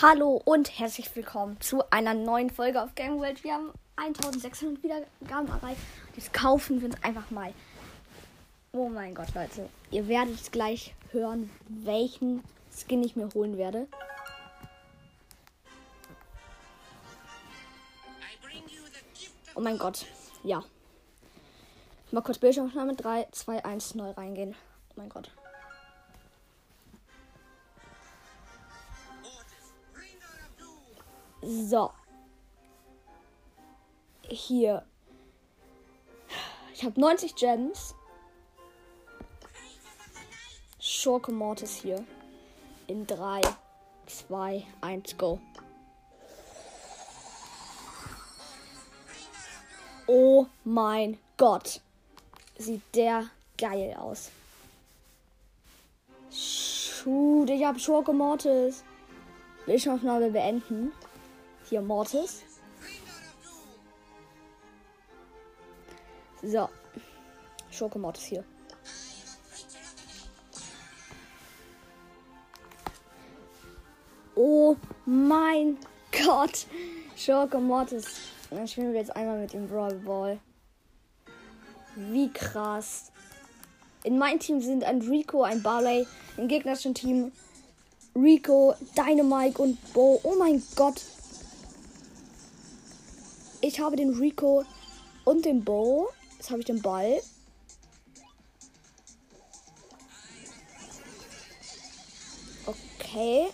Hallo und herzlich willkommen zu einer neuen Folge auf Game World. Wir haben 1600 Wiedergaben erreicht. Jetzt kaufen wir uns einfach mal. Oh mein Gott, Leute. Ihr werdet gleich hören, welchen Skin ich mir holen werde. Oh mein Gott. Ja. Mal kurz Bildschirmaufnahme. 3, 2, 1, neu reingehen. Oh mein Gott. So. Hier. Ich habe 90 Gems. Schurke Mortis hier. In 3, 2, 1, go. Oh mein Gott. Sieht der geil aus. Shoot, ich habe Schurke Mortis. Bildschirmaufnahme beenden. Hier Mortis. So. Schurke Mortis hier. Oh mein Gott. Schurke Mortis. Dann spielen wir jetzt einmal mit dem Brawl Ball. Wie krass. In meinem Team sind ein Rico, ein Barley. Im gegnerischen Team Rico, Dynamite und Bo. Oh mein Gott. Ich habe den Rico und den Bo. Jetzt habe ich den Ball. Okay.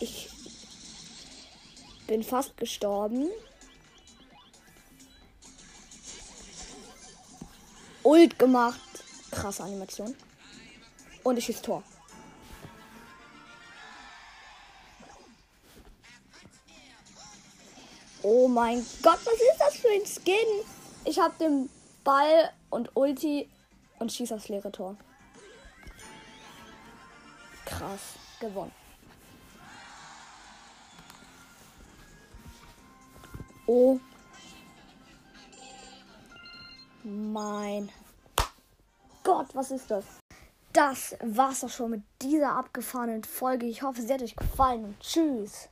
Ich bin fast gestorben. Ult gemacht. Krasse Animation. Und ich schieße Tor. Oh mein Gott, was ist das für ein Skin? Ich habe den Ball und Ulti und schieße aufs leere Tor. Krass, gewonnen. Oh mein Gott, was ist das? Das war's doch schon mit dieser abgefahrenen Folge. Ich hoffe, sie hat euch gefallen tschüss.